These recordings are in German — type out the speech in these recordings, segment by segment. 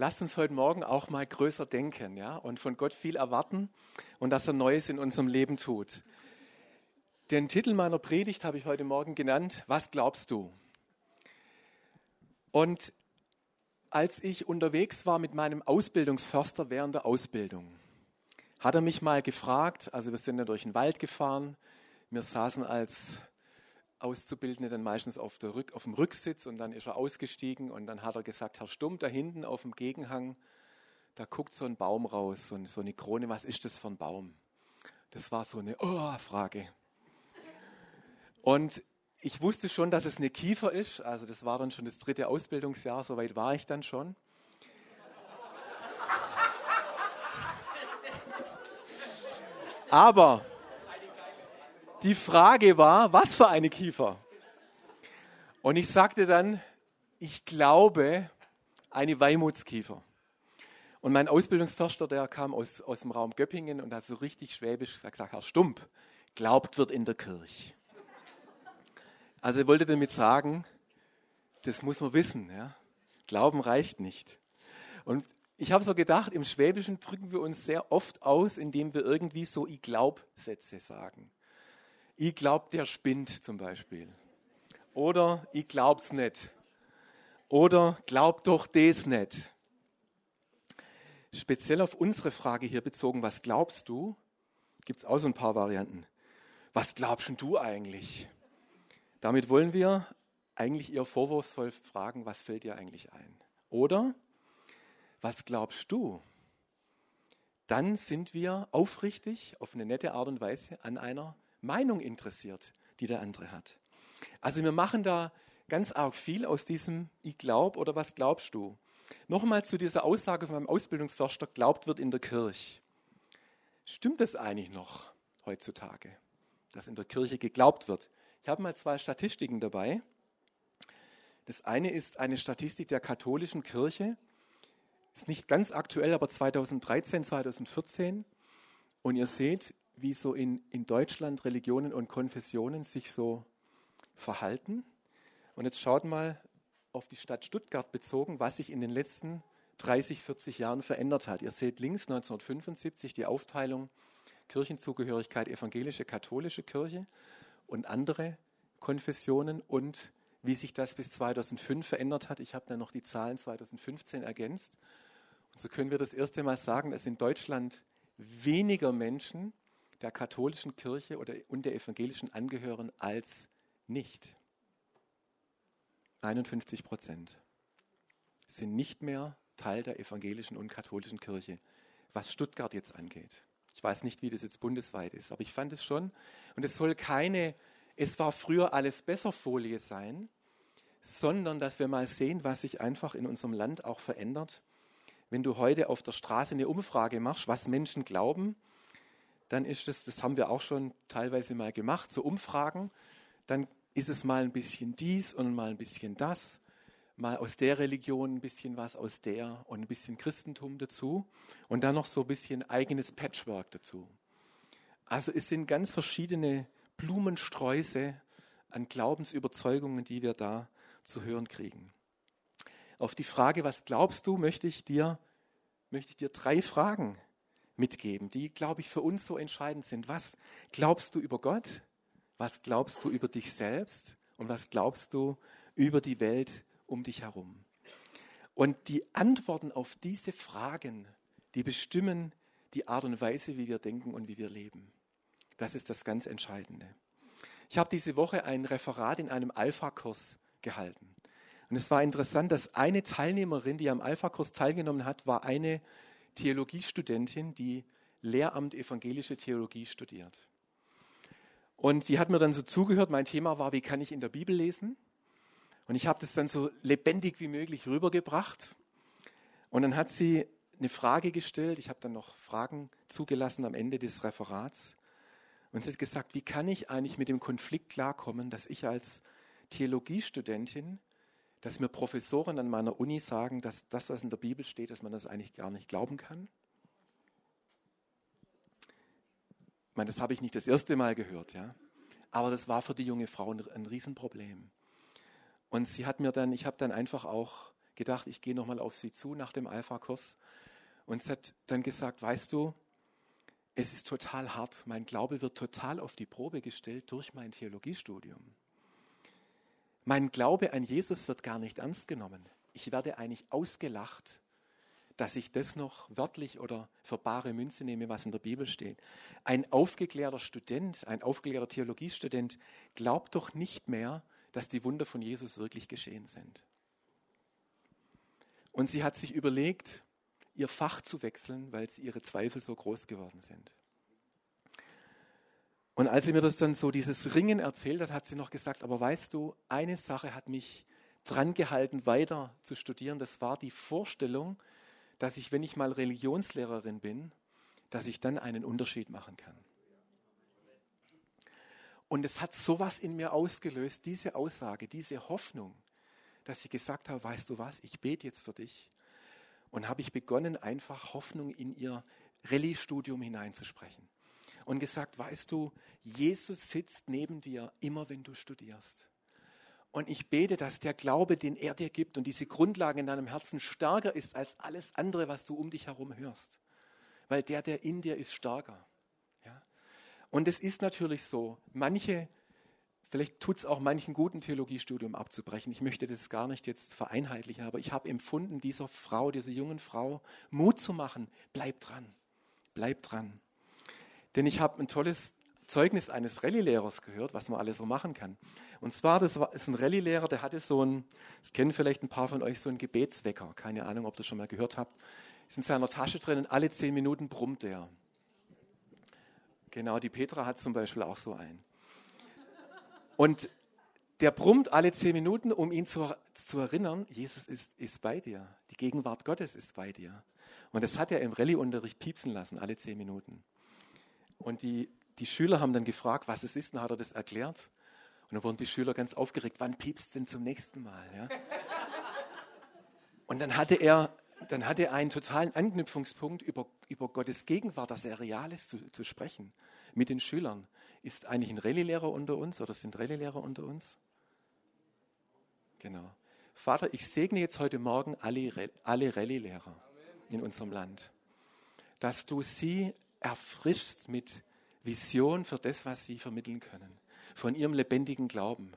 lasst uns heute Morgen auch mal größer denken ja, und von Gott viel erwarten und dass er Neues in unserem Leben tut. Den Titel meiner Predigt habe ich heute Morgen genannt, Was glaubst du? Und als ich unterwegs war mit meinem Ausbildungsförster während der Ausbildung, hat er mich mal gefragt, also wir sind ja durch den Wald gefahren, wir saßen als Auszubildende dann meistens auf, Rück, auf, dem Rücksitz und dann ist er ausgestiegen und dann hat er gesagt, Herr Stumm, da hinten auf dem Gegenhang, da guckt so ein Baum raus, so, so eine Krone, was ist das für ein Baum? Das war so eine Oh-Frage. Und ich wusste schon, dass es eine Kiefer ist, also das war dann schon das dritte Ausbildungsjahr, so weit war ich dann schon. Aber die Frage war, was für eine Kiefer? Und ich sagte dann, ich glaube, eine Weimutskiefer. Und mein Ausbildungsförster, der kam aus, aus dem Raum Göppingen und hat so richtig schwäbisch gesagt, Herr Stump, glaubt wird in der Kirche. Also er wollte damit sagen, das muss man wissen. Ja? Glauben reicht nicht. Und ich habe so gedacht, im Schwäbischen drücken wir uns sehr oft aus, indem wir irgendwie so Ich glaub Sätze sagen ich glaub, der spinnt zum Beispiel. Oder ich glaub's nicht. Oder glaub doch das nicht. Speziell auf unsere Frage hier bezogen, was glaubst du, gibt es auch so ein paar Varianten. Was glaubst du eigentlich? Damit wollen wir eigentlich eher vorwurfsvoll fragen, was fällt dir eigentlich ein? Oder was glaubst du? Dann sind wir aufrichtig auf eine nette Art und Weise an einer Meinung interessiert, die der andere hat. Also wir machen da ganz arg viel aus diesem Ich glaub oder was glaubst du? Nochmal zu dieser Aussage von meinem Ausbildungsförster, glaubt wird in der Kirche. Stimmt das eigentlich noch heutzutage, dass in der Kirche geglaubt wird? Ich habe mal zwei Statistiken dabei. Das eine ist eine Statistik der katholischen Kirche. Ist nicht ganz aktuell, aber 2013, 2014. Und ihr seht, wie so in, in Deutschland Religionen und Konfessionen sich so verhalten. Und jetzt schaut mal auf die Stadt Stuttgart bezogen, was sich in den letzten 30, 40 Jahren verändert hat. Ihr seht links 1975 die Aufteilung Kirchenzugehörigkeit evangelische, katholische Kirche und andere Konfessionen und wie sich das bis 2005 verändert hat. Ich habe dann noch die Zahlen 2015 ergänzt. Und so können wir das erste Mal sagen, dass in Deutschland weniger Menschen der katholischen Kirche oder, und der evangelischen angehören als nicht. 51 Prozent sind nicht mehr Teil der evangelischen und katholischen Kirche, was Stuttgart jetzt angeht. Ich weiß nicht, wie das jetzt bundesweit ist, aber ich fand es schon. Und es soll keine, es war früher alles besser Folie sein, sondern dass wir mal sehen, was sich einfach in unserem Land auch verändert. Wenn du heute auf der Straße eine Umfrage machst, was Menschen glauben, dann ist es, das haben wir auch schon teilweise mal gemacht, so Umfragen, dann ist es mal ein bisschen dies und mal ein bisschen das, mal aus der Religion ein bisschen was aus der und ein bisschen Christentum dazu und dann noch so ein bisschen eigenes Patchwork dazu. Also es sind ganz verschiedene Blumensträuße an Glaubensüberzeugungen, die wir da zu hören kriegen. Auf die Frage, was glaubst du, möchte ich dir, möchte ich dir drei Fragen mitgeben, die, glaube ich, für uns so entscheidend sind. Was glaubst du über Gott? Was glaubst du über dich selbst? Und was glaubst du über die Welt um dich herum? Und die Antworten auf diese Fragen, die bestimmen die Art und Weise, wie wir denken und wie wir leben. Das ist das ganz Entscheidende. Ich habe diese Woche ein Referat in einem Alpha-Kurs gehalten. Und es war interessant, dass eine Teilnehmerin, die am Alpha-Kurs teilgenommen hat, war eine Theologiestudentin, die Lehramt evangelische Theologie studiert. Und sie hat mir dann so zugehört. Mein Thema war, wie kann ich in der Bibel lesen? Und ich habe das dann so lebendig wie möglich rübergebracht. Und dann hat sie eine Frage gestellt. Ich habe dann noch Fragen zugelassen am Ende des Referats. Und sie hat gesagt, wie kann ich eigentlich mit dem Konflikt klarkommen, dass ich als Theologiestudentin dass mir Professoren an meiner Uni sagen, dass das, was in der Bibel steht, dass man das eigentlich gar nicht glauben kann. Ich meine, das habe ich nicht das erste Mal gehört, ja. Aber das war für die junge Frau ein, ein Riesenproblem. Und sie hat mir dann, ich habe dann einfach auch gedacht, ich gehe nochmal auf sie zu nach dem Alpha-Kurs. Und sie hat dann gesagt, weißt du, es ist total hart. Mein Glaube wird total auf die Probe gestellt durch mein Theologiestudium. Mein Glaube an Jesus wird gar nicht ernst genommen. Ich werde eigentlich ausgelacht, dass ich das noch wörtlich oder für bare Münze nehme, was in der Bibel steht. Ein aufgeklärter Student, ein aufgeklärter Theologiestudent glaubt doch nicht mehr, dass die Wunder von Jesus wirklich geschehen sind. Und sie hat sich überlegt, ihr Fach zu wechseln, weil ihre Zweifel so groß geworden sind. Und als sie mir das dann so dieses Ringen erzählt hat, hat sie noch gesagt, aber weißt du, eine Sache hat mich dran gehalten, weiter zu studieren. Das war die Vorstellung, dass ich, wenn ich mal Religionslehrerin bin, dass ich dann einen Unterschied machen kann. Und es hat sowas in mir ausgelöst, diese Aussage, diese Hoffnung, dass sie gesagt hat, weißt du was, ich bete jetzt für dich. Und habe ich begonnen, einfach Hoffnung in ihr Rallye-Studium hineinzusprechen und gesagt, weißt du, Jesus sitzt neben dir immer, wenn du studierst. Und ich bete, dass der Glaube, den er dir gibt und diese Grundlage in deinem Herzen stärker ist als alles andere, was du um dich herum hörst. Weil der, der in dir ist, stärker. Ja? Und es ist natürlich so, manche, vielleicht tut es auch manchen guten Theologiestudium abzubrechen. Ich möchte das gar nicht jetzt vereinheitlichen, aber ich habe empfunden, dieser Frau, dieser jungen Frau Mut zu machen. Bleib dran, bleib dran. Denn ich habe ein tolles Zeugnis eines Rallye-Lehrers gehört, was man alles so machen kann. Und zwar, das ist ein Rallye-Lehrer, der hatte so ein, das kennen vielleicht ein paar von euch, so einen Gebetswecker. Keine Ahnung, ob ihr das schon mal gehört habt. Ist in seiner Tasche drin und alle zehn Minuten brummt er. Genau, die Petra hat zum Beispiel auch so einen. Und der brummt alle zehn Minuten, um ihn zu, zu erinnern, Jesus ist, ist bei dir. Die Gegenwart Gottes ist bei dir. Und das hat er im Rallye-Unterricht piepsen lassen, alle zehn Minuten. Und die, die Schüler haben dann gefragt, was es ist, und hat er das erklärt. Und dann wurden die Schüler ganz aufgeregt, wann piepst denn zum nächsten Mal? Ja? Und dann hatte er, dann hatte er einen totalen Anknüpfungspunkt über, über Gottes Gegenwart, dass er real ist, zu, zu sprechen mit den Schülern. Ist eigentlich ein Rallye-Lehrer unter uns oder sind Rallye-Lehrer unter uns? Genau. Vater, ich segne jetzt heute Morgen alle, alle Rallye-Lehrer in unserem Land, dass du sie erfrischst mit Vision für das, was sie vermitteln können, von ihrem lebendigen Glauben.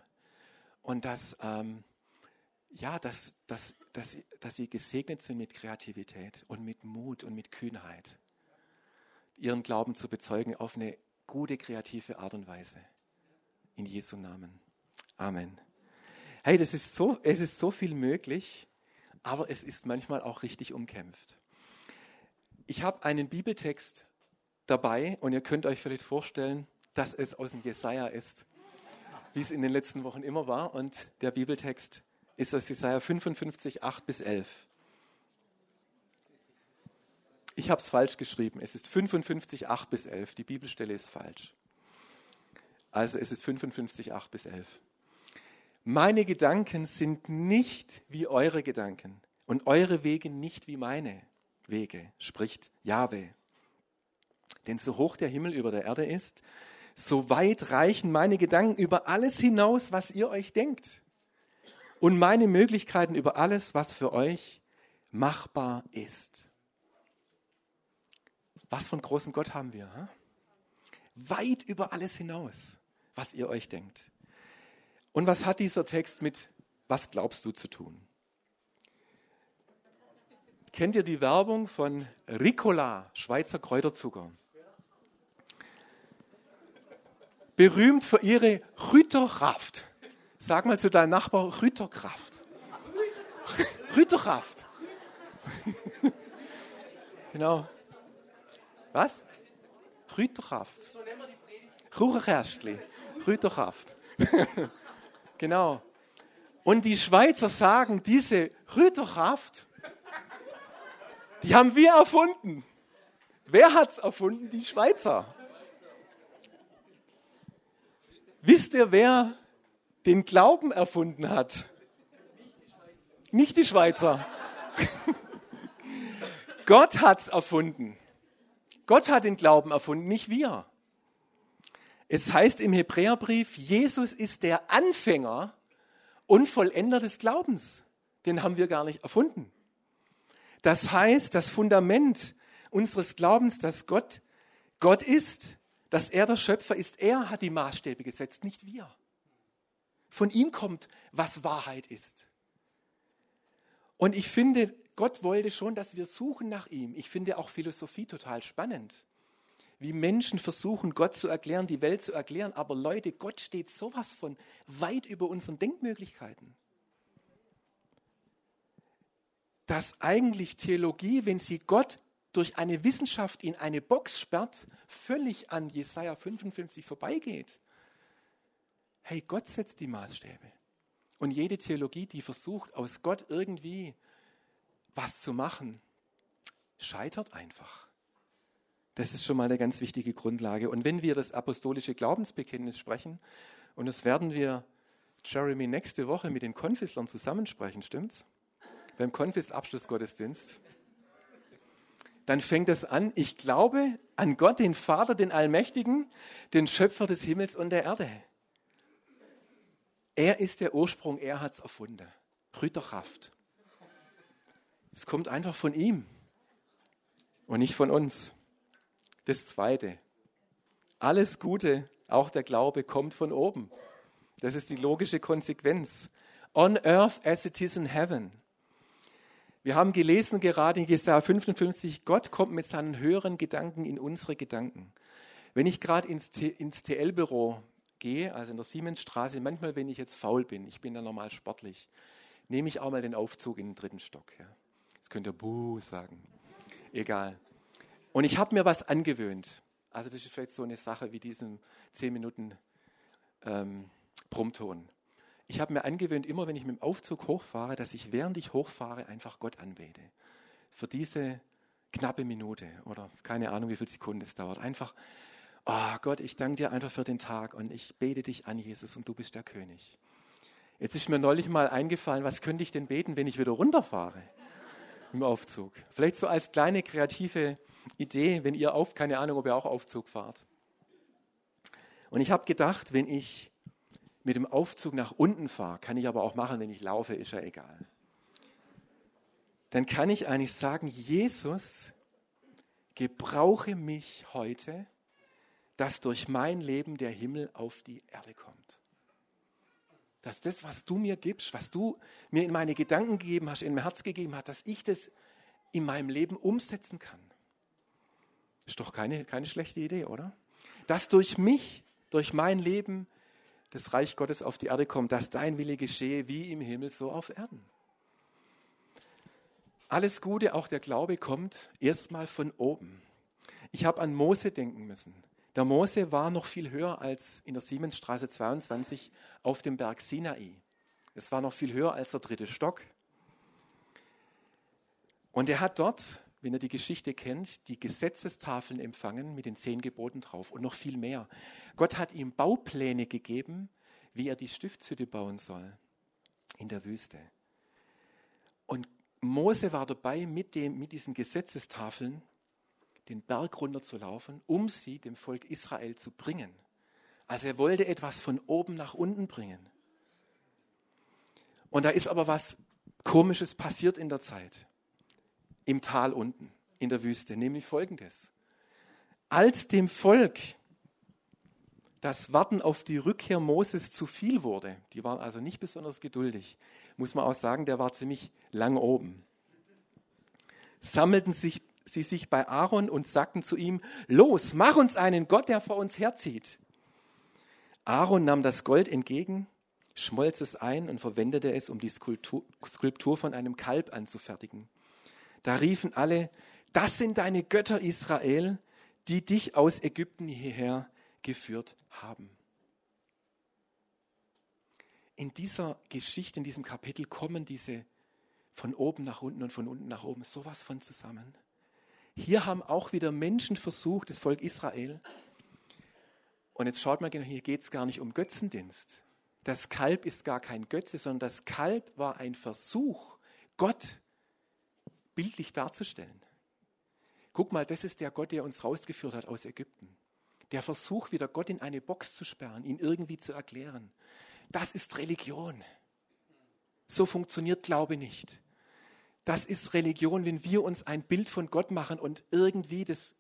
Und dass, ähm, ja, dass, dass, dass, dass sie gesegnet sind mit Kreativität und mit Mut und mit Kühnheit, ihren Glauben zu bezeugen auf eine gute, kreative Art und Weise. In Jesu Namen. Amen. Hey, das ist so, es ist so viel möglich, aber es ist manchmal auch richtig umkämpft. Ich habe einen Bibeltext dabei und ihr könnt euch vielleicht vorstellen, dass es aus dem Jesaja ist, wie es in den letzten Wochen immer war. Und der Bibeltext ist aus Jesaja 55, 8 bis 11. Ich habe es falsch geschrieben. Es ist 55, 8 bis 11. Die Bibelstelle ist falsch. Also es ist 55, 8 bis 11. Meine Gedanken sind nicht wie eure Gedanken und eure Wege nicht wie meine Wege, spricht Jahwe. Denn so hoch der Himmel über der Erde ist, so weit reichen meine Gedanken über alles hinaus, was ihr euch denkt. Und meine Möglichkeiten über alles, was für euch machbar ist. Was von großem Gott haben wir? Hm? Weit über alles hinaus, was ihr euch denkt. Und was hat dieser Text mit was glaubst du zu tun? Kennt ihr die Werbung von Ricola, Schweizer Kräuterzucker? Berühmt für ihre Rüterkraft. Sag mal zu deinem Nachbar Rüterkraft. Rüterkraft. genau. Was? Rüterkraft. So nennen wir die Predigt. Rucherkästli. Rüterkraft. genau. Und die Schweizer sagen, diese Rüterkraft, die haben wir erfunden. Wer hat es erfunden? Die Schweizer. Wisst ihr, wer den Glauben erfunden hat? Nicht die Schweizer. Gott hat es erfunden. Gott hat den Glauben erfunden, nicht wir. Es heißt im Hebräerbrief, Jesus ist der Anfänger und Vollender des Glaubens. den haben wir gar nicht erfunden. Das heißt, das Fundament unseres Glaubens, dass Gott Gott ist, dass er der Schöpfer ist, er hat die Maßstäbe gesetzt, nicht wir. Von ihm kommt, was Wahrheit ist. Und ich finde, Gott wollte schon, dass wir suchen nach ihm. Ich finde auch Philosophie total spannend. Wie Menschen versuchen, Gott zu erklären, die Welt zu erklären. Aber Leute, Gott steht sowas von weit über unseren Denkmöglichkeiten. Dass eigentlich Theologie, wenn sie Gott durch eine Wissenschaft in eine Box sperrt, völlig an Jesaja 55 vorbeigeht. Hey, Gott setzt die Maßstäbe. Und jede Theologie, die versucht, aus Gott irgendwie was zu machen, scheitert einfach. Das ist schon mal eine ganz wichtige Grundlage. Und wenn wir das apostolische Glaubensbekenntnis sprechen, und das werden wir, Jeremy, nächste Woche mit den Konfislern zusammensprechen, stimmt's? Beim Konfist-Abschlussgottesdienst. Dann fängt es an, ich glaube an Gott, den Vater, den Allmächtigen, den Schöpfer des Himmels und der Erde. Er ist der Ursprung, er hat es erfunden. Rüterkraft. Es kommt einfach von ihm und nicht von uns. Das Zweite. Alles Gute, auch der Glaube, kommt von oben. Das ist die logische Konsequenz. On earth as it is in heaven. Wir haben gelesen gerade in Jesaja 55, Gott kommt mit seinen höheren Gedanken in unsere Gedanken. Wenn ich gerade ins, ins TL-Büro gehe, also in der Siemensstraße, manchmal, wenn ich jetzt faul bin, ich bin ja normal sportlich, nehme ich auch mal den Aufzug in den dritten Stock. Ja. Jetzt könnt ihr Buh sagen. Egal. Und ich habe mir was angewöhnt. Also das ist vielleicht so eine Sache wie diesen 10 Minuten ähm, Brummton. Ich habe mir angewöhnt, immer wenn ich mit dem Aufzug hochfahre, dass ich während ich hochfahre einfach Gott anbete. Für diese knappe Minute oder keine Ahnung, wie viele Sekunden es dauert. Einfach, oh Gott, ich danke dir einfach für den Tag und ich bete dich an, Jesus, und du bist der König. Jetzt ist mir neulich mal eingefallen, was könnte ich denn beten, wenn ich wieder runterfahre? im Aufzug. Vielleicht so als kleine kreative Idee, wenn ihr auf, keine Ahnung, ob ihr auch Aufzug fahrt. Und ich habe gedacht, wenn ich mit dem Aufzug nach unten fahre, kann ich aber auch machen, wenn ich laufe, ist ja egal. Dann kann ich eigentlich sagen, Jesus, gebrauche mich heute, dass durch mein Leben der Himmel auf die Erde kommt dass das, was du mir gibst, was du mir in meine Gedanken gegeben hast, in mein Herz gegeben hast, dass ich das in meinem Leben umsetzen kann. Ist doch keine, keine schlechte Idee, oder? Dass durch mich, durch mein Leben, das Reich Gottes auf die Erde kommt, dass dein Wille geschehe, wie im Himmel, so auf Erden. Alles Gute, auch der Glaube kommt erstmal von oben. Ich habe an Mose denken müssen. Der Mose war noch viel höher als in der Siemensstraße 22 auf dem Berg Sinai. Es war noch viel höher als der dritte Stock. Und er hat dort, wenn ihr die Geschichte kennt, die Gesetzestafeln empfangen mit den zehn Geboten drauf und noch viel mehr. Gott hat ihm Baupläne gegeben, wie er die Stiftshütte bauen soll in der Wüste. Und Mose war dabei mit, dem, mit diesen Gesetzestafeln den Berg runterzulaufen, um sie dem Volk Israel zu bringen. Also er wollte etwas von oben nach unten bringen. Und da ist aber was Komisches passiert in der Zeit, im Tal unten, in der Wüste, nämlich folgendes. Als dem Volk das Warten auf die Rückkehr Moses zu viel wurde, die waren also nicht besonders geduldig, muss man auch sagen, der war ziemlich lang oben, sammelten sich sie sich bei Aaron und sagten zu ihm, los, mach uns einen Gott, der vor uns herzieht. Aaron nahm das Gold entgegen, schmolz es ein und verwendete es, um die Skulptur, Skulptur von einem Kalb anzufertigen. Da riefen alle, das sind deine Götter Israel, die dich aus Ägypten hierher geführt haben. In dieser Geschichte, in diesem Kapitel kommen diese von oben nach unten und von unten nach oben sowas von zusammen. Hier haben auch wieder Menschen versucht, das Volk Israel. Und jetzt schaut mal genau, hier geht es gar nicht um Götzendienst. Das Kalb ist gar kein Götze, sondern das Kalb war ein Versuch, Gott bildlich darzustellen. Guck mal, das ist der Gott, der uns rausgeführt hat aus Ägypten. Der Versuch, wieder Gott in eine Box zu sperren, ihn irgendwie zu erklären. Das ist Religion. So funktioniert Glaube nicht. Das ist Religion, wenn wir uns ein Bild von Gott machen und irgendwie, das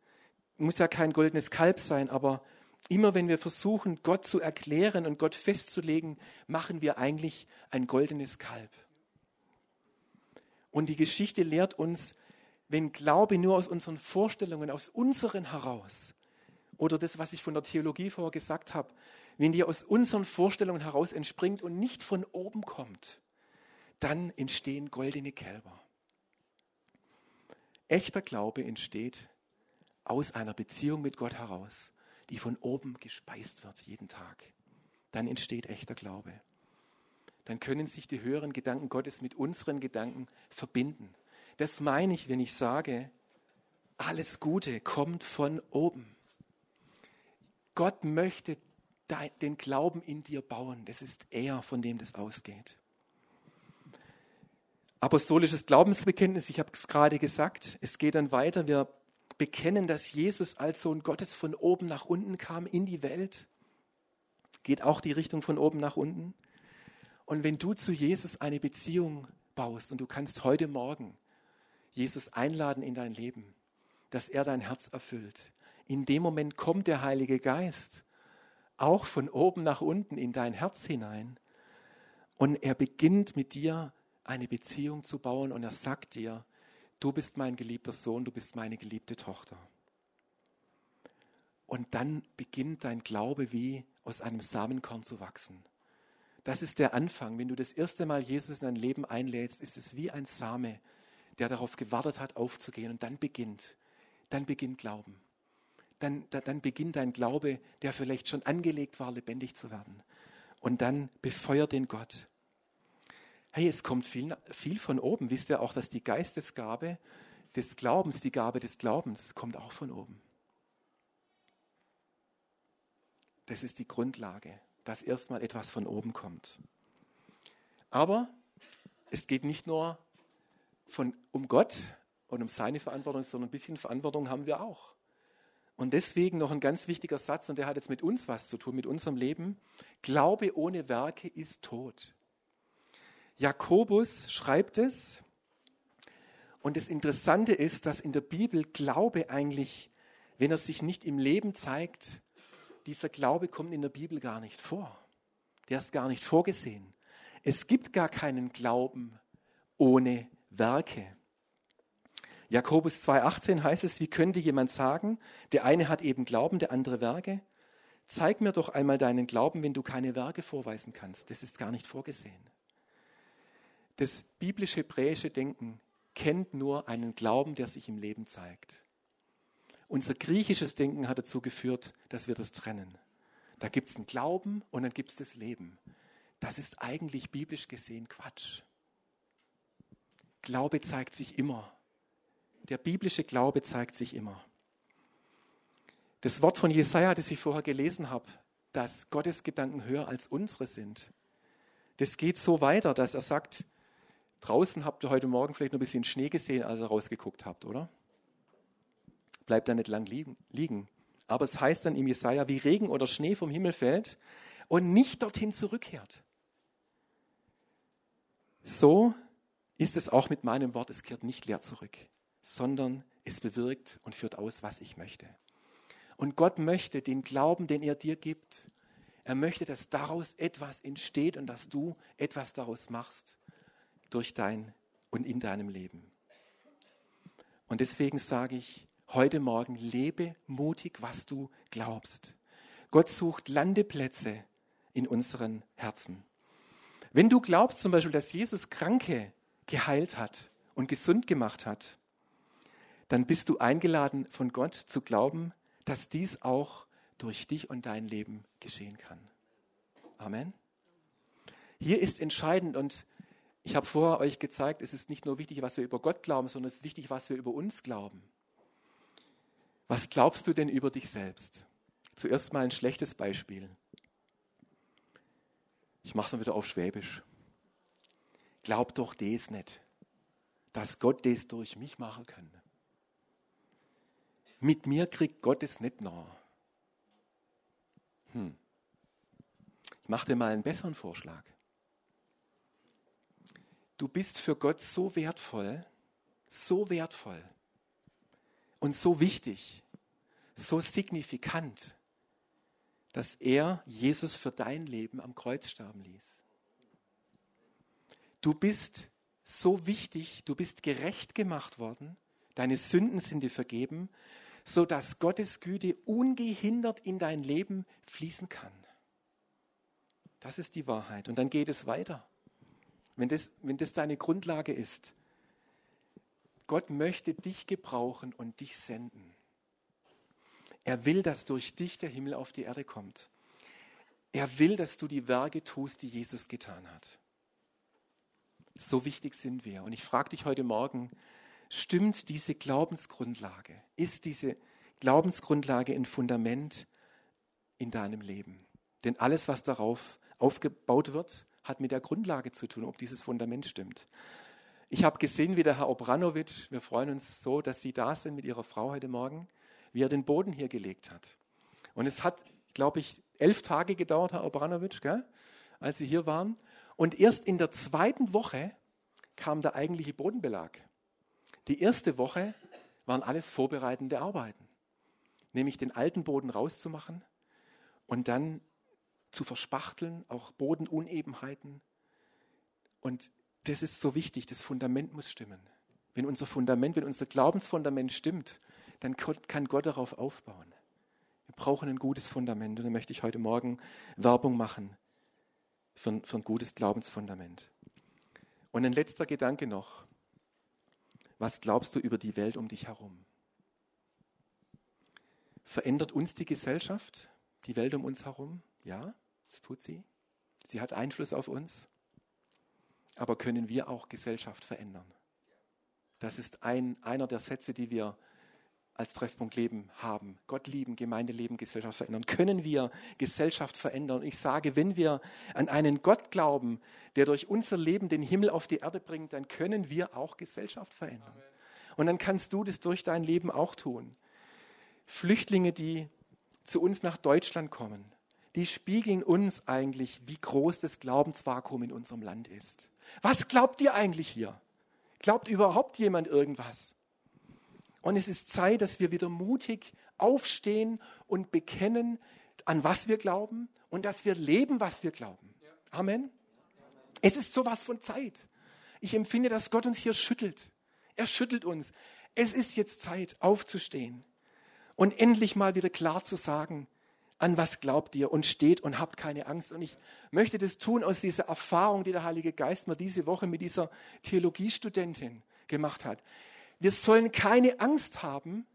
muss ja kein goldenes Kalb sein, aber immer wenn wir versuchen, Gott zu erklären und Gott festzulegen, machen wir eigentlich ein goldenes Kalb. Und die Geschichte lehrt uns, wenn Glaube nur aus unseren Vorstellungen, aus unseren heraus, oder das, was ich von der Theologie vorher gesagt habe, wenn die aus unseren Vorstellungen heraus entspringt und nicht von oben kommt, dann entstehen goldene Kälber. Echter Glaube entsteht aus einer Beziehung mit Gott heraus, die von oben gespeist wird jeden Tag. Dann entsteht echter Glaube. Dann können sich die höheren Gedanken Gottes mit unseren Gedanken verbinden. Das meine ich, wenn ich sage, alles Gute kommt von oben. Gott möchte den Glauben in dir bauen. Das ist er, von dem das ausgeht. Apostolisches Glaubensbekenntnis, ich habe es gerade gesagt, es geht dann weiter. Wir bekennen, dass Jesus als Sohn Gottes von oben nach unten kam in die Welt. Geht auch die Richtung von oben nach unten. Und wenn du zu Jesus eine Beziehung baust und du kannst heute Morgen Jesus einladen in dein Leben, dass er dein Herz erfüllt. In dem Moment kommt der Heilige Geist auch von oben nach unten in dein Herz hinein und er beginnt mit dir eine Beziehung zu bauen und er sagt dir, du bist mein geliebter Sohn, du bist meine geliebte Tochter. Und dann beginnt dein Glaube wie aus einem Samenkorn zu wachsen. Das ist der Anfang. Wenn du das erste Mal Jesus in dein Leben einlädst, ist es wie ein Same, der darauf gewartet hat, aufzugehen. Und dann beginnt, dann beginnt Glauben. Dann, dann beginnt dein Glaube, der vielleicht schon angelegt war, lebendig zu werden. Und dann befeuert den Gott. Hey, es kommt viel, viel von oben. Wisst ihr auch, dass die Geistesgabe des Glaubens, die Gabe des Glaubens, kommt auch von oben. Das ist die Grundlage, dass erstmal etwas von oben kommt. Aber es geht nicht nur von, um Gott und um seine Verantwortung, sondern ein bisschen Verantwortung haben wir auch. Und deswegen noch ein ganz wichtiger Satz, und der hat jetzt mit uns was zu tun, mit unserem Leben. Glaube ohne Werke ist tot. Jakobus schreibt es. Und das Interessante ist, dass in der Bibel Glaube eigentlich, wenn er sich nicht im Leben zeigt, dieser Glaube kommt in der Bibel gar nicht vor. Der ist gar nicht vorgesehen. Es gibt gar keinen Glauben ohne Werke. Jakobus 2,18 heißt es, wie könnte jemand sagen, der eine hat eben Glauben, der andere Werke? Zeig mir doch einmal deinen Glauben, wenn du keine Werke vorweisen kannst. Das ist gar nicht vorgesehen. Das biblische-hebräische Denken kennt nur einen Glauben, der sich im Leben zeigt. Unser griechisches Denken hat dazu geführt, dass wir das trennen. Da gibt es einen Glauben und dann gibt es das Leben. Das ist eigentlich biblisch gesehen Quatsch. Glaube zeigt sich immer. Der biblische Glaube zeigt sich immer. Das Wort von Jesaja, das ich vorher gelesen habe, dass Gottes Gedanken höher als unsere sind, das geht so weiter, dass er sagt, draußen habt ihr heute Morgen vielleicht noch ein bisschen Schnee gesehen, als ihr rausgeguckt habt, oder? Bleibt da nicht lang liegen. Aber es heißt dann im Jesaja, wie Regen oder Schnee vom Himmel fällt und nicht dorthin zurückkehrt. So ist es auch mit meinem Wort, es kehrt nicht leer zurück, sondern es bewirkt und führt aus, was ich möchte. Und Gott möchte den Glauben, den er dir gibt, er möchte, dass daraus etwas entsteht und dass du etwas daraus machst durch dein und in deinem Leben. Und deswegen sage ich heute Morgen, lebe mutig, was du glaubst. Gott sucht Landeplätze in unseren Herzen. Wenn du glaubst zum Beispiel, dass Jesus Kranke geheilt hat und gesund gemacht hat, dann bist du eingeladen von Gott zu glauben, dass dies auch durch dich und dein Leben geschehen kann. Amen. Hier ist entscheidend und ich habe vorher euch gezeigt, es ist nicht nur wichtig, was wir über Gott glauben, sondern es ist wichtig, was wir über uns glauben. Was glaubst du denn über dich selbst? Zuerst mal ein schlechtes Beispiel. Ich mache es mal wieder auf Schwäbisch. Glaub doch das nicht, dass Gott das durch mich machen kann. Mit mir kriegt Gott es nicht nach. Hm. Ich mache dir mal einen besseren Vorschlag. du bist für Gott so wertvoll, so wertvoll und so wichtig, so signifikant, dass er Jesus für dein Leben am Kreuz sterben ließ. Du bist so wichtig, du bist gerecht gemacht worden, deine Sünden sind dir vergeben, so dass Gottes Güte ungehindert in dein Leben fließen kann. Das ist die Wahrheit. Und dann geht es weiter. Wenn das, wenn das deine Grundlage ist, Gott möchte dich gebrauchen und dich senden. Er will, dass durch dich der Himmel auf die Erde kommt. Er will, dass du die Werke tust, die Jesus getan hat. So wichtig sind wir. Und ich frage dich heute Morgen, stimmt diese Glaubensgrundlage? Ist diese Glaubensgrundlage ein Fundament in deinem Leben? Denn alles, was darauf aufgebaut wird, hat mit der Grundlage zu tun, ob dieses Fundament stimmt. Ich habe gesehen, wie der Herr Obranovic, wir freuen uns so, dass Sie da sind mit Ihrer Frau heute Morgen, wie er den Boden hier gelegt hat. Und es hat, glaube ich, elf Tage gedauert, Herr Obranovic, gell, als Sie hier waren. Und erst in der zweiten Woche kam der eigentliche Bodenbelag. Die erste Woche waren alles vorbereitende Arbeiten, nämlich den alten Boden rauszumachen und dann zu verspachteln, auch Bodenunebenheiten. Und das ist so wichtig, das Fundament muss stimmen. Wenn unser Fundament, wenn unser Glaubensfundament stimmt, dann kann Gott darauf aufbauen. Wir brauchen ein gutes Fundament und da möchte ich heute Morgen Werbung machen für, für ein gutes Glaubensfundament. Und ein letzter Gedanke noch. Was glaubst du über die Welt um dich herum? Verändert uns die Gesellschaft, die Welt um uns herum? Ja, das tut sie. Sie hat Einfluss auf uns. Aber können wir auch Gesellschaft verändern? Das ist ein, einer der Sätze, die wir als Treffpunkt Leben haben. Gott lieben, Gemeinde leben, Gesellschaft verändern. Können wir Gesellschaft verändern? Und ich sage, wenn wir an einen Gott glauben, der durch unser Leben den Himmel auf die Erde bringt, dann können wir auch Gesellschaft verändern. Amen. Und dann kannst du das durch dein Leben auch tun. Flüchtlinge, die zu uns nach Deutschland kommen, die spiegeln uns eigentlich, wie groß das Glaubensvakuum in unserem Land ist. Was glaubt ihr eigentlich hier? Glaubt überhaupt jemand irgendwas? Und es ist Zeit, dass wir wieder mutig aufstehen und bekennen, an was wir glauben und dass wir leben, was wir glauben. Amen. Es ist sowas von Zeit. Ich empfinde, dass Gott uns hier schüttelt. Er schüttelt uns. Es ist jetzt Zeit, aufzustehen und endlich mal wieder klar zu sagen, an was glaubt ihr und steht und habt keine Angst. Und ich möchte das tun aus dieser Erfahrung, die der Heilige Geist mir diese Woche mit dieser Theologiestudentin gemacht hat. Wir sollen keine Angst haben,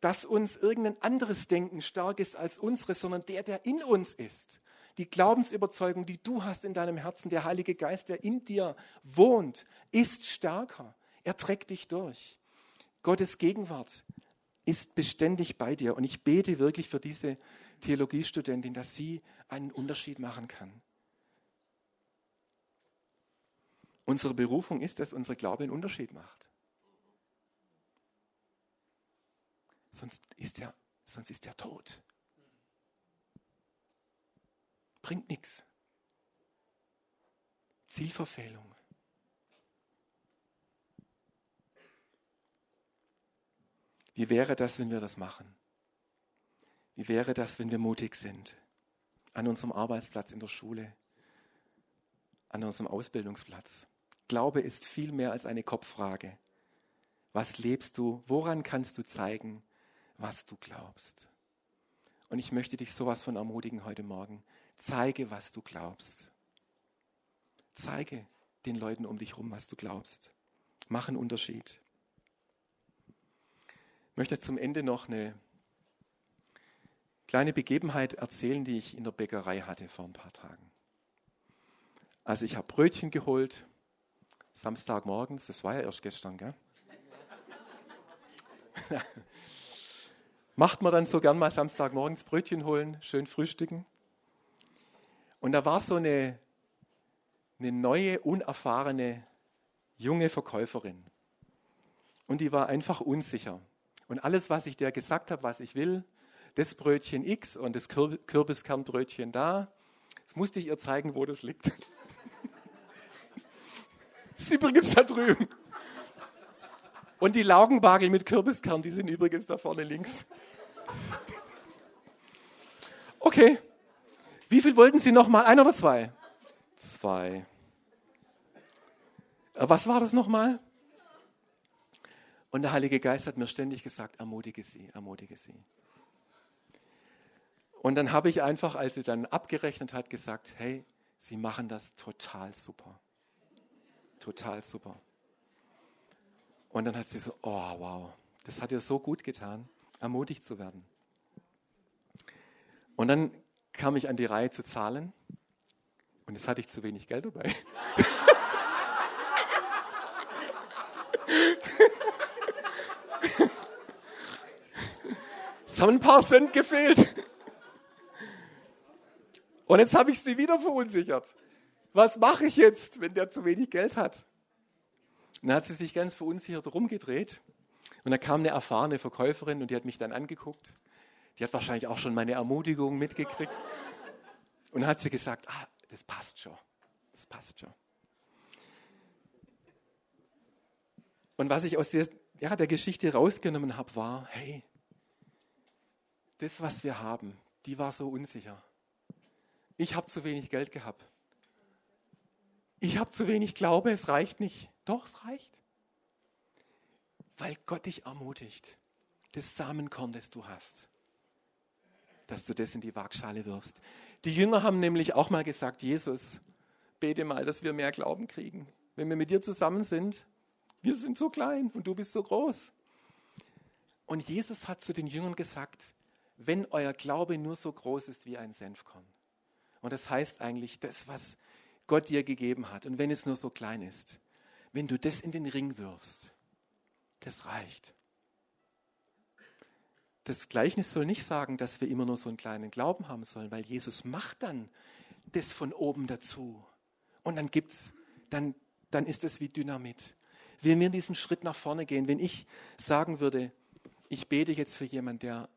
dass uns irgendein anderes Denken stark ist als unseres, sondern der, der in uns ist. Die Glaubensüberzeugung, die du hast in deinem Herzen, der Heilige Geist, der in dir wohnt, ist stärker. Er trägt dich durch. Gottes Gegenwart ist beständig bei dir. Und ich bete wirklich für diese Theologiestudentin, dass sie einen Unterschied machen kann. Unsere Berufung ist, dass unser Glaube einen Unterschied macht. Sonst ist er, sonst ist er tot. Bringt nichts. Zielverfehlung. Wie wäre das, wenn wir das machen? Wie wäre das, wenn wir mutig sind? An unserem Arbeitsplatz, in der Schule, an unserem Ausbildungsplatz. Glaube ist viel mehr als eine Kopffrage. Was lebst du? Woran kannst du zeigen, was du glaubst. Und ich möchte dich sowas von ermutigen heute Morgen. Zeige, was du glaubst. Zeige den Leuten um dich herum, was du glaubst. Mach einen Unterschied. Ich möchte zum Ende noch eine kleine Begebenheit erzählen, die ich in der Bäckerei hatte vor ein paar Tagen. Also ich habe Brötchen geholt, Samstagmorgens, das war ja erst gestern, gell? Macht man dann so gern mal Samstagmorgens Brötchen holen, schön frühstücken. Und da war so eine, eine neue, unerfahrene junge Verkäuferin. Und die war einfach unsicher. Und alles, was ich der gesagt habe, was ich will, das Brötchen X und das Kürbiskernbrötchen da, das musste ich ihr zeigen, wo das liegt. ist übrigens da drüben. Und die Laugenbagel mit Kürbiskern, die sind übrigens da vorne links. Okay. Wie viel wollten Sie noch mal? Ein oder zwei? Zwei. Äh, was war das nochmal? Und der Heilige Geist hat mir ständig gesagt, ermutige sie, ermutige sie. Und dann habe ich einfach, als sie dann abgerechnet hat, gesagt, hey, Sie machen das total super. Total super. Und dann hat sie so, oh wow, das hat ihr so gut getan, ermutigt zu werden. Und dann kam ich an die Reihe zu zahlen und jetzt hatte ich zu wenig Geld dabei. es haben ein paar Cent gefehlt. Und jetzt habe ich sie wieder verunsichert. Was mache ich jetzt, wenn der zu wenig Geld hat? Und dann hat sie sich ganz verunsichert rumgedreht. Und da kam eine erfahrene Verkäuferin und die hat mich dann angeguckt. Die hat wahrscheinlich auch schon meine Ermutigung mitgekriegt. Und dann hat sie gesagt, ah, das passt schon. Das passt schon. Und was ich aus der, ja, der Geschichte rausgenommen habe, war, hey, das, was wir haben, die war so unsicher ich habe zu wenig Geld gehabt. Ich habe zu wenig Glaube, es reicht nicht. Doch, es reicht. Weil Gott dich ermutigt, das Samenkorn, das du hast, dass du das in die Waagschale wirfst. Die Jünger haben nämlich auch mal gesagt, Jesus, bete mal, dass wir mehr Glauben kriegen. Wenn wir mit dir zusammen sind, wir sind so klein und du bist so groß. Und Jesus hat zu den Jüngern gesagt, wenn euer Glaube nur so groß ist wie ein Senfkorn, und das heißt eigentlich, das, was Gott dir gegeben hat, und wenn es nur so klein ist, wenn du das in den Ring wirfst, das reicht. Das Gleichnis soll nicht sagen, dass wir immer nur so einen kleinen Glauben haben sollen, weil Jesus macht dann das von oben dazu. Und dann gibt's, dann, dann ist es wie Dynamit. Wenn wir diesen Schritt nach vorne gehen, wenn ich sagen würde, ich bete jetzt für jemanden, der,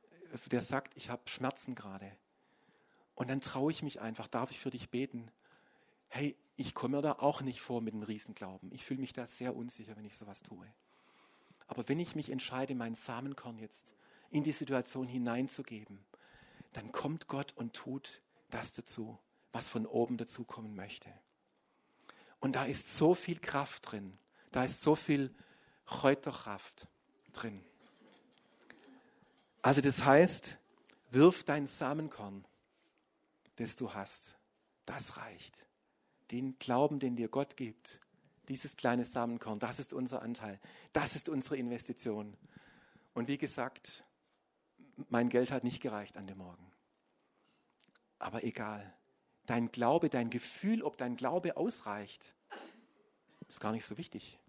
der sagt, ich habe Schmerzen gerade, und dann traue ich mich einfach, darf ich für dich beten? Hey, ich komme da auch nicht vor mit einem Riesenglauben. Ich fühle mich da sehr unsicher, wenn ich sowas tue. Aber wenn ich mich entscheide, meinen Samenkorn jetzt in die Situation hineinzugeben, dann kommt Gott und tut das dazu, was von oben dazu kommen möchte. Und da ist so viel Kraft drin. Da ist so viel Kräuterkraft drin. Also das heißt, wirf dein Samenkorn das du hast. Das reicht. Den Glauben, den dir Gott gibt, dieses kleine Samenkorn, das ist unser Anteil. Das ist unsere Investition. Und wie gesagt, mein Geld hat nicht gereicht an dem Morgen. Aber egal. Dein Glaube, dein Gefühl, ob dein Glaube ausreicht, ist gar nicht so wichtig.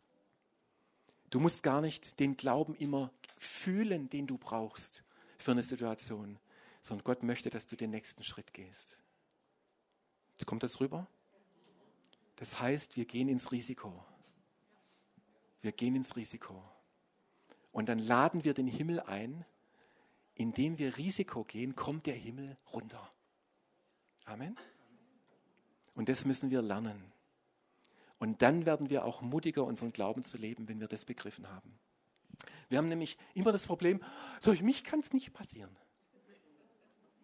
Du musst gar nicht den Glauben immer fühlen, den du brauchst für eine Situation, sondern Gott möchte, dass du den nächsten Schritt gehst. Kommt das rüber? Das heißt, wir gehen ins Risiko. Wir gehen ins Risiko. Und dann laden wir den Himmel ein. Indem wir Risiko gehen, kommt der Himmel runter. Amen. Und das müssen wir lernen. Und dann werden wir auch mutiger, unseren Glauben zu leben, wenn wir das begriffen haben. Wir haben nämlich immer das Problem, durch mich kann es nicht passieren.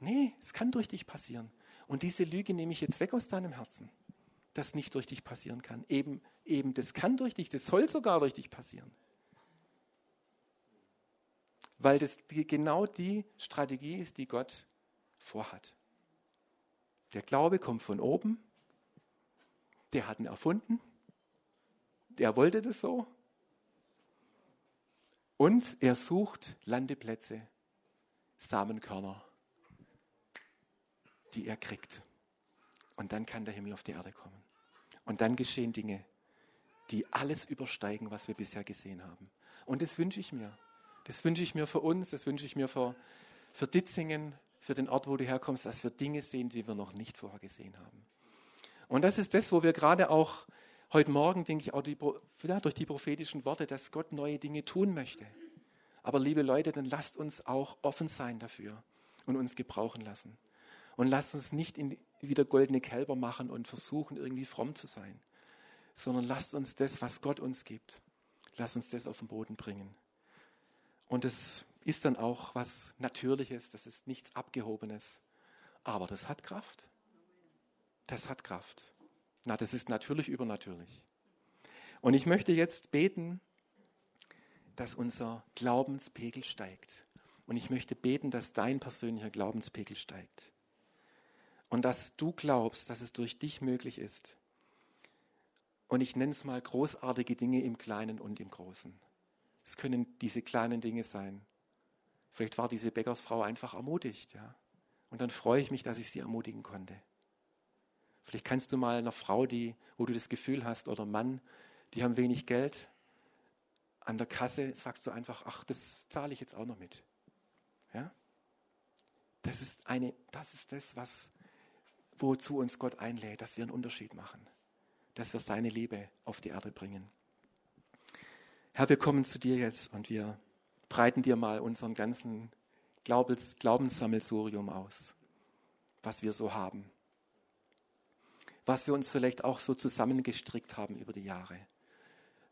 Nee, es kann durch dich passieren. Und diese Lüge nehme ich jetzt weg aus deinem Herzen, das nicht durch dich passieren kann. Eben, eben, das kann durch dich, das soll sogar durch dich passieren. Weil das die, genau die Strategie ist, die Gott vorhat. Der Glaube kommt von oben, der hat ihn erfunden, der wollte das so. Und er sucht Landeplätze, Samenkörner die er kriegt. Und dann kann der Himmel auf die Erde kommen. Und dann geschehen Dinge, die alles übersteigen, was wir bisher gesehen haben. Und das wünsche ich mir. Das wünsche ich mir für uns, das wünsche ich mir für, für Ditzingen, für den Ort, wo du herkommst, dass wir Dinge sehen, die wir noch nicht vorher gesehen haben. Und das ist das, wo wir gerade auch heute Morgen, denke ich, auch die, ja, durch die prophetischen Worte, dass Gott neue Dinge tun möchte. Aber liebe Leute, dann lasst uns auch offen sein dafür und uns gebrauchen lassen. Und lasst uns nicht in, wieder goldene Kälber machen und versuchen, irgendwie fromm zu sein, sondern lasst uns das, was Gott uns gibt, lasst uns das auf den Boden bringen. Und es ist dann auch was Natürliches, das ist nichts Abgehobenes, aber das hat Kraft. Das hat Kraft. Na, das ist natürlich übernatürlich. Und ich möchte jetzt beten, dass unser Glaubenspegel steigt. Und ich möchte beten, dass dein persönlicher Glaubenspegel steigt. Und dass du glaubst, dass es durch dich möglich ist. Und ich nenne es mal großartige Dinge im Kleinen und im Großen. Es können diese kleinen Dinge sein. Vielleicht war diese Bäckersfrau einfach ermutigt, ja. Und dann freue ich mich, dass ich sie ermutigen konnte. Vielleicht kannst du mal einer Frau, die, wo du das Gefühl hast, oder Mann, die haben wenig Geld, an der Kasse sagst du einfach, ach, das zahle ich jetzt auch noch mit. Ja? Das ist eine, das ist das, was, wozu uns Gott einlädt, dass wir einen Unterschied machen, dass wir seine Liebe auf die Erde bringen. Herr, wir kommen zu dir jetzt und wir breiten dir mal unseren ganzen Glaubens, Glaubenssammelsurium aus, was wir so haben, was wir uns vielleicht auch so zusammengestrickt haben über die Jahre,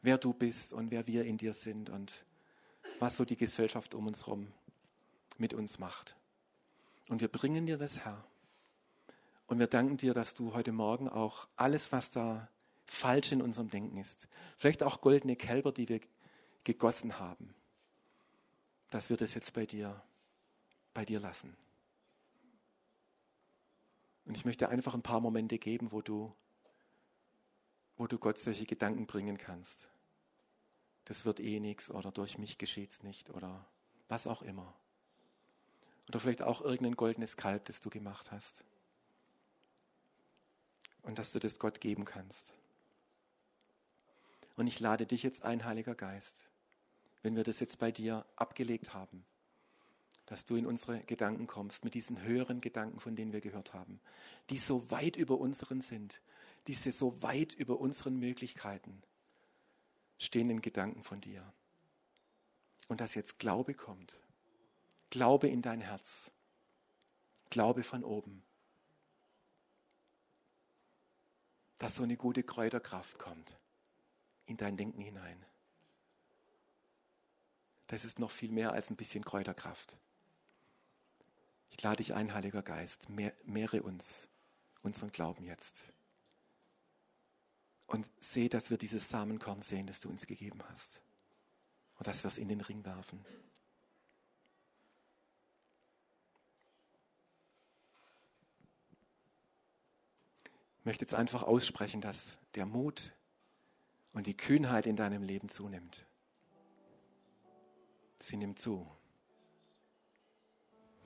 wer du bist und wer wir in dir sind und was so die Gesellschaft um uns herum mit uns macht. Und wir bringen dir das, Herr. Und wir danken dir, dass du heute Morgen auch alles, was da falsch in unserem Denken ist, vielleicht auch goldene Kälber, die wir gegossen haben, dass wir das jetzt bei dir, bei dir lassen. Und ich möchte einfach ein paar Momente geben, wo du, wo du Gott solche Gedanken bringen kannst. Das wird eh nichts oder durch mich geschieht es nicht oder was auch immer. Oder vielleicht auch irgendein goldenes Kalb, das du gemacht hast. Und dass du das Gott geben kannst. Und ich lade dich jetzt ein, Heiliger Geist, wenn wir das jetzt bei dir abgelegt haben, dass du in unsere Gedanken kommst mit diesen höheren Gedanken, von denen wir gehört haben, die so weit über unseren sind, diese so weit über unseren Möglichkeiten stehenden Gedanken von dir. Und dass jetzt Glaube kommt. Glaube in dein Herz. Glaube von oben. Dass so eine gute Kräuterkraft kommt in dein Denken hinein das ist noch viel mehr als ein bisschen Kräuterkraft. Ich lade dich ein, Heiliger Geist, mehr, mehre uns unseren Glauben jetzt. Und sehe, dass wir dieses Samenkorn sehen, das du uns gegeben hast. Und dass wir es in den Ring werfen. Möchte jetzt einfach aussprechen, dass der Mut und die Kühnheit in deinem Leben zunimmt sie nimmt zu.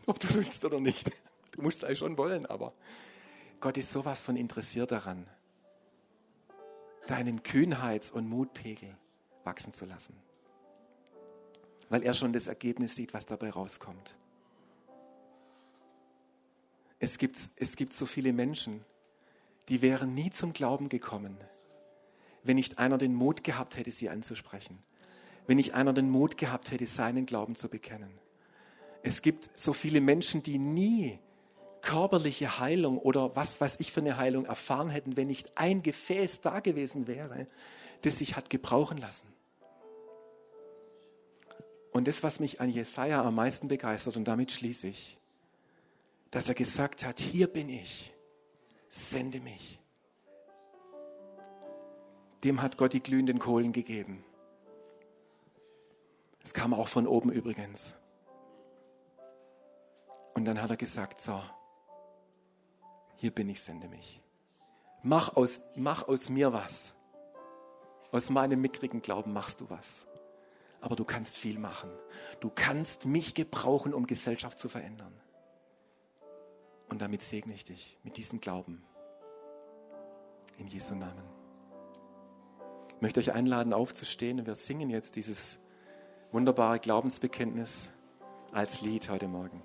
Ob du es willst oder nicht. Du musst eigentlich schon wollen, aber Gott ist sowas von interessiert daran, deinen Kühnheits- und Mutpegel wachsen zu lassen. Weil er schon das Ergebnis sieht, was dabei rauskommt. Es gibt, es gibt so viele Menschen, die wären nie zum Glauben gekommen, wenn nicht einer den Mut gehabt hätte, sie anzusprechen wenn nicht einer den Mut gehabt hätte, seinen Glauben zu bekennen. Es gibt so viele Menschen, die nie körperliche Heilung oder was weiß ich für eine Heilung erfahren hätten, wenn nicht ein Gefäß da gewesen wäre, das sich hat gebrauchen lassen. Und das, was mich an Jesaja am meisten begeistert, und damit schließe ich, dass er gesagt hat: Hier bin ich, sende mich. Dem hat Gott die glühenden Kohlen gegeben. Es kam auch von oben übrigens. Und dann hat er gesagt, so, hier bin ich, sende mich. Mach aus, mach aus mir was. Aus meinem mickrigen Glauben machst du was. Aber du kannst viel machen. Du kannst mich gebrauchen, um Gesellschaft zu verändern. Und damit segne ich dich mit diesem Glauben. In Jesu Namen. Ich möchte euch einladen, aufzustehen und wir singen jetzt dieses wunderbare Glaubensbekenntnis als Lied heute Morgen.